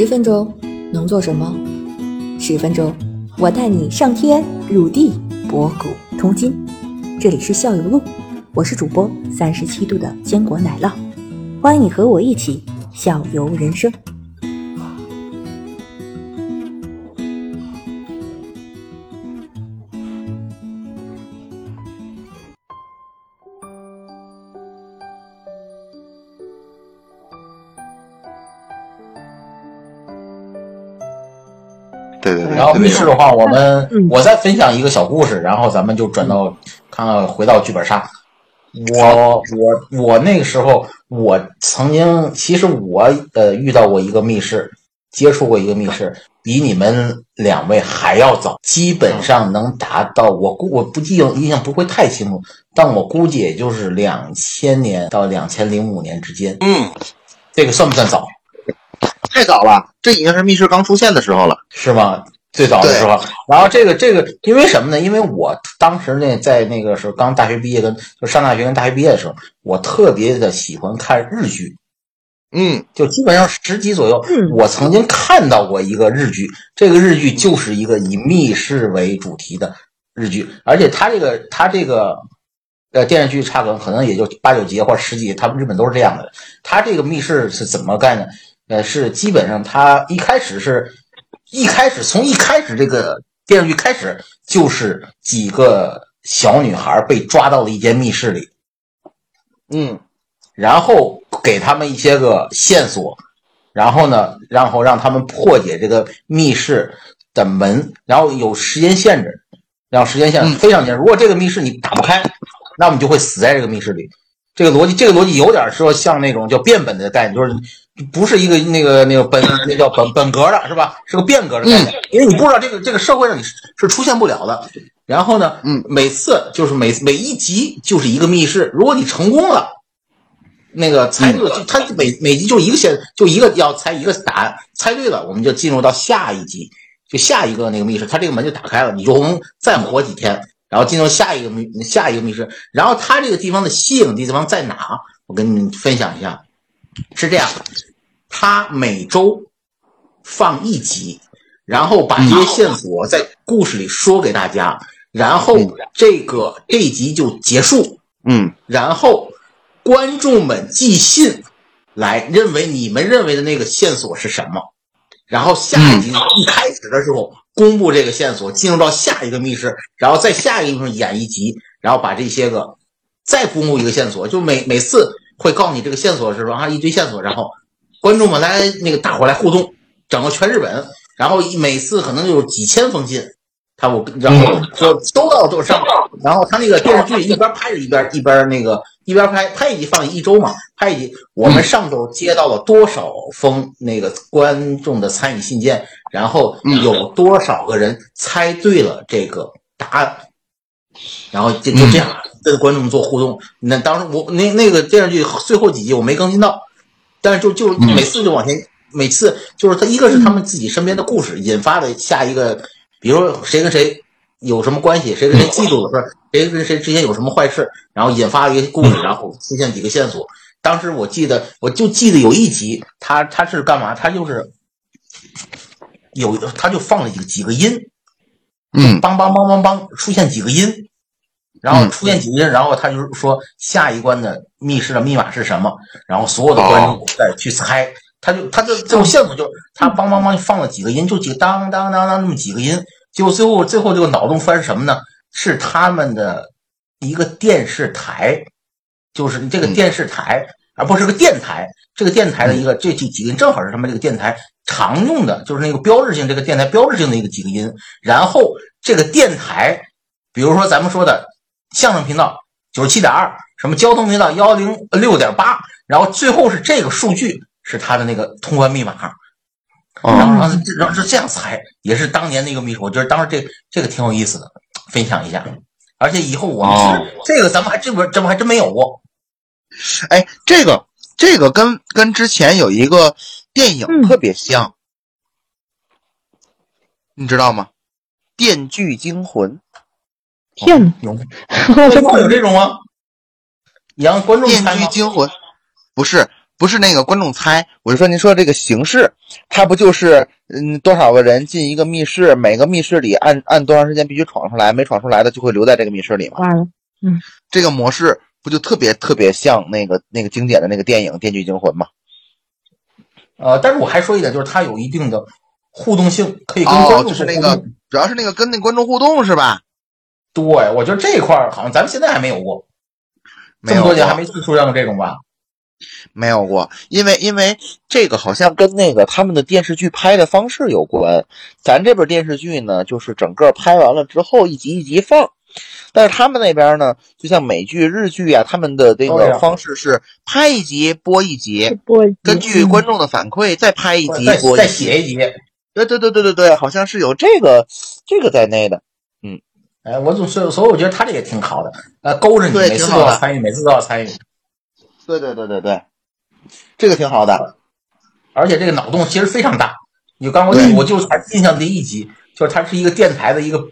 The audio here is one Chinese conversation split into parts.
十分钟能做什么？十分钟，我带你上天入地，博古通今。这里是校友录，我是主播三十七度的坚果奶酪，欢迎你和我一起校游人生。对对对，然后密室的话，我们嗯。我再分享一个小故事，然后咱们就转到看看回到剧本杀。我我我那个时候，我曾经其实我呃遇到过一个密室，接触过一个密室，比你们两位还要早，基本上能达到我估我不记印象不会太清楚，但我估计也就是两千年到两千零五年之间，嗯，这个算不算早？太早了，这已经是密室刚出现的时候了。是吗？最早的时候，然后这个这个，因为什么呢？因为我当时呢，在那个时候刚大学毕业跟就上大学跟大学毕业的时候，我特别的喜欢看日剧，嗯就基本上十集左右。嗯我曾经看到过一个日剧，这个日剧就是一个以密室为主题的日剧，而且它这个它这个呃电视剧差可能可能也就八九集或者十集，他们日本都是这样的。它这个密室是怎么干呢？呃，是基本上他一开始是，一开始从一开始这个电视剧开始就是几个小女孩被抓到了一间密室里，嗯然后给他们一些个线索，然后呢，然后让他们破解这个密室的门，然后有时间限制，然后时间限制嗯非常严。如果这个密室你打不开，那么你就会死在这个密室里。这个逻辑，这个逻辑有点说像那种叫变本的概念，就是不是一个那个那个本那叫本本格的是吧？是个变革的概念，因为你不知道这个这个社会上你是是出现不了的。然后呢，嗯，每次就是每每一集就是一个密室，如果你成功了。那个猜对了，就他每每集就一个线，就一个要猜一个答案，猜对了，我们就进入到下一集，就下一个那个密室，他这个门就打开了，你就能再活几天，然后进入下一个密下一个密室，然后它这个地方的吸引地方在哪？我跟你们分享一下，是这样，他每周放一集，然后把这些线索在故事里说给大家，然后这个这一集就结束，嗯。然后观众们寄信来认为你们认为的那个线索是什么，然后下一集一开始的时候公布这个线索，进入到下一个密室，然后在下一个密室演一集，然后把这些个再公布一个线索，就每每次会告诉你这个线索是吧？啊，一堆线索，然后观众们来那个大伙来互动，整个全日本，然后每次可能有几千封信。他我然后说收到多少，然后他那个电视剧一边拍着一边一边那个一边拍拍一集放一周嘛，拍一集。我们上周接到了多少封那个观众的参与信件，然后有多少个人猜对了这个答案，然后就就这样跟观众做互动。那当时我那那个电视剧最后几集我没更新到，但是就就每次就往前，每次就是他一个是他们自己身边的故事引发的下一个。比如说谁跟谁有什么关系，谁跟谁嫉妒了，说谁跟谁之间有什么坏事，然后引发一个故事，然后出现几个线索。当时我记得，我就记得有一集，他他是干嘛？他就是有他就放了几个几个音，嗯梆梆梆梆梆，出现几个音，然后出现几个音，然后他就是说下一关的密室的密码是什么，然后所有的观众再去猜。他就他的这种线索就是他梆梆梆就放了几个音，就几个当当当当那么几个音，结果最后最后这个脑洞出来是什么呢？是他们的一个电视台，就是这个电视台，而不是个电台。这个电台的一个这几几个音正好是他们这个电台常用的，就是那个标志性这个电台标志性的一个几个音。然后这个电台，比如说咱们说的相声频道九十七点二，什么交通频道幺零六点八，然后最后是这个数据。是他的那个通关密码，然后然后然后是这样猜，也是当年那个秘书，我觉得当时这这个挺有意思的，分享一下。而且以后我们这个咱们还这边这不还真没有过。哎，这个这个跟跟之前有一个电影特别像，你知道吗？《电锯惊魂》。天哪，有会 有这种吗？你让观众电猜吗？锯惊魂不是不是那个观众猜，我是说您说这个形式，它不就是嗯多少个人进一个密室，每个密室里按按多长时间必须闯出来，没闯出来的就会留在这个密室里吗？完了，这个模式不就特别特别像那个那个经典的那个电影《电锯惊魂》吗？呃，但是我还说一点，就是它有一定的互动性，可以跟观哦，众就是那个，主要是那个跟那观众互动是吧？对，我觉得这一块儿好像咱们现在还没有过，这么多年还没出现过这种吧？没有过，因为因为这个好像跟那个他们的电视剧拍的方式有关。咱这边电视剧呢，就是整个拍完了之后一集一集放，但是他们那边呢，就像美剧、日剧啊，他们的这个方式是拍一集播一集，播根据观众的反馈再拍一集再再播一集。写一集，对对对对对对，好像是有这个这个在内的。哎，我总是，所以我觉得他这也挺好的，呃，勾着你，每次都要参与，每次都要参与，对对对对对，这个挺好的。而且这个脑洞其实非常大。你刚刚我我就才印象第一集，就是它是一个电台的一个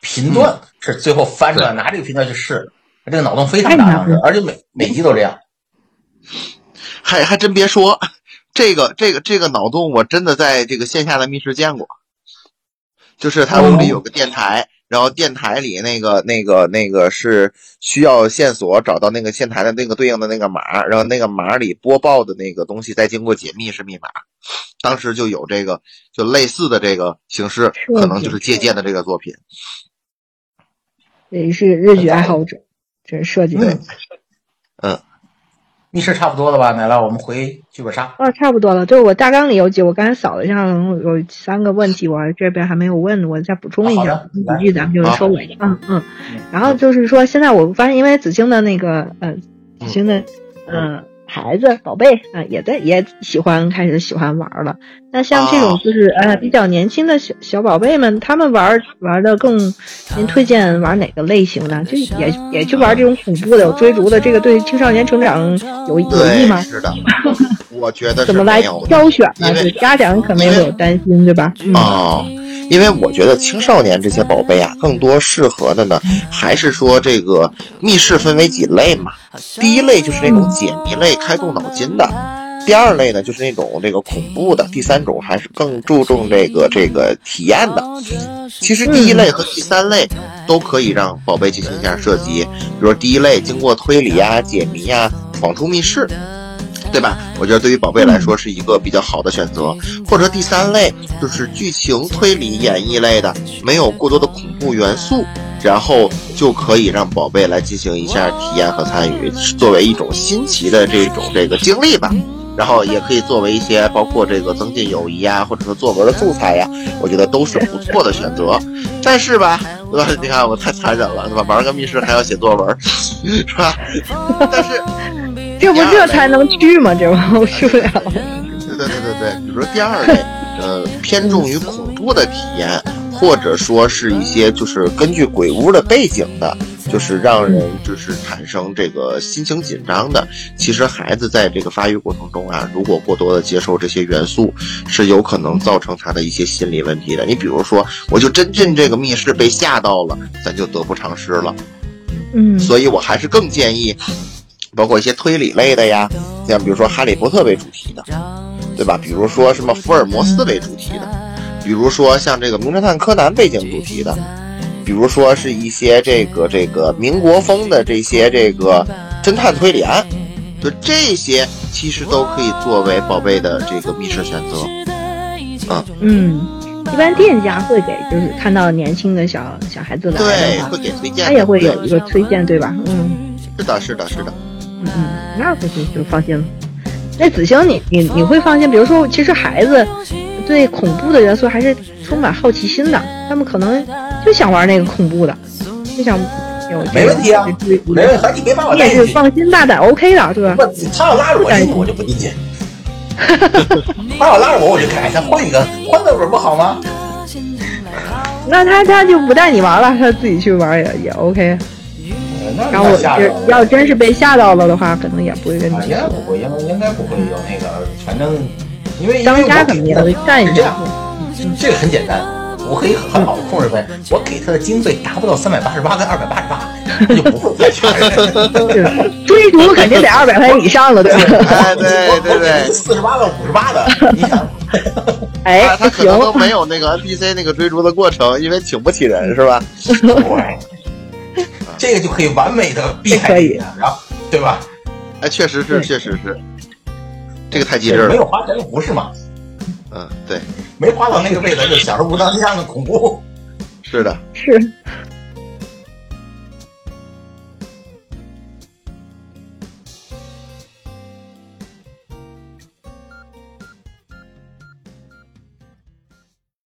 频段，是最后翻出来拿这个频段去试，这个脑洞非常大，而且每每集都这样。还还真别说，这个这个这个脑洞，我真的在这个线下的密室见过。就是他屋里有个电台，然后电台里那个那个那个是需要线索找到那个线台的那个对应的那个码，然后那个码里播报的那个东西再经过解密是密码。当时就有这个就类似的这个形式，可能就是借鉴的这个作品。也是日剧爱好者，这是设计的。嗯密室差不多了吧？奶酪，我们回剧本杀。哦，差不多了。就是我大纲里有几，我刚才扫了一下，有三个问题，我这边还没有问，我再补充一下几句咱们就收尾。嗯嗯。然后就是说，现在我发现，因为子清的那个呃，子清的嗯、呃、孩子宝贝啊、呃，也在也喜欢开始喜欢玩了。那像这种就是呃比较年轻的小小宝贝们，他们玩玩的更，您推荐玩哪个类型呢？就也也去玩这种恐怖的、有追逐的，这个对青少年成长有有益吗？是的，我觉得怎么来挑选呢？因为对家长可能也会有担心，对吧？嗯、哦，因为我觉得青少年这些宝贝啊，更多适合的呢，还是说这个密室分为几类嘛。第一类就是那种解谜类、开动脑筋的。第二类呢，就是那种这个恐怖的；第三种还是更注重这个这个体验的。其实第一类和第三类都可以让宝贝进行一下射击，比如第一类经过推理呀、解谜呀，闯出密室，对吧？我觉得对于宝贝来说是一个比较好的选择。或者第三类就是剧情推理演绎类的，没有过多的恐怖元素。然后就可以让宝贝来进行一下体验和参与，作为一种新奇的这种这个经历吧。然后也可以作为一些包括这个增进友谊呀，或者说作文的素材呀，我觉得都是不错的选择。但是吧，对吧？你看我太残忍了，对吧？玩个密室还要写作文，是吧？但是这不这才能去吗？这不受不了。对对对对对，比如说第二类，呃，偏重于恐怖的体验。或者说是一些就是根据鬼屋的背景的，就是让人就是产生这个心情紧张的。其实孩子在这个发育过程中啊，如果过多的接受这些元素，是有可能造成他的一些心理问题的。你比如说，我就真进这个密室被吓到了，咱就得不偿失了。嗯，所以我还是更建议，包括一些推理类的呀，像比如说哈利波特为主题的，对吧？比如说什么福尔摩斯为主题的。比如说像这个名侦探柯南背景主题的，比如说是一些这个这个民国风的这些这个侦探推理案，就这些其实都可以作为宝贝的这个密室选择。嗯嗯，一般店家会给，就是看到年轻的小小孩子来对，会给推荐，他也会有一个推荐，对吧？嗯，是的，是的，是的。嗯嗯，那不行就放心了。那子星你，你你会放心？比如说，其实孩子。对恐怖的元素还是充满好奇心的，他们可能就想玩那个恐怖的，就想有没问题啊，没问题，你别把我你也是放心大胆 OK 的，对吧？不，他要拉着我进去，我就不进去。他要拉着我，我就改，他换一个，换个本不好吗？那他他就不带你玩了，他自己去玩也也 OK。然后我要真是被吓到了的话，可能也不会跟你说。应该不会，应应该不会有那个，反正。因为当家怎么样？干一这样，这个很简单，我可以很好的控制呗。我给他的经费达不到三百八十八跟二百八十八，就不会再。追逐肯定得二百块钱以上了，对吧？哎，对对对，四十八到五十八的，你想，哎他，可能，都没有那个 NPC 那个追逐的过程，因为请不起人是吧？对，这个就可以完美的避开你，然后对吧？哎，确实是，确实是，这个太机智了。没有花钱就不是嘛，嗯，对，没花到那个位置就享受不到那样的恐怖。是的，是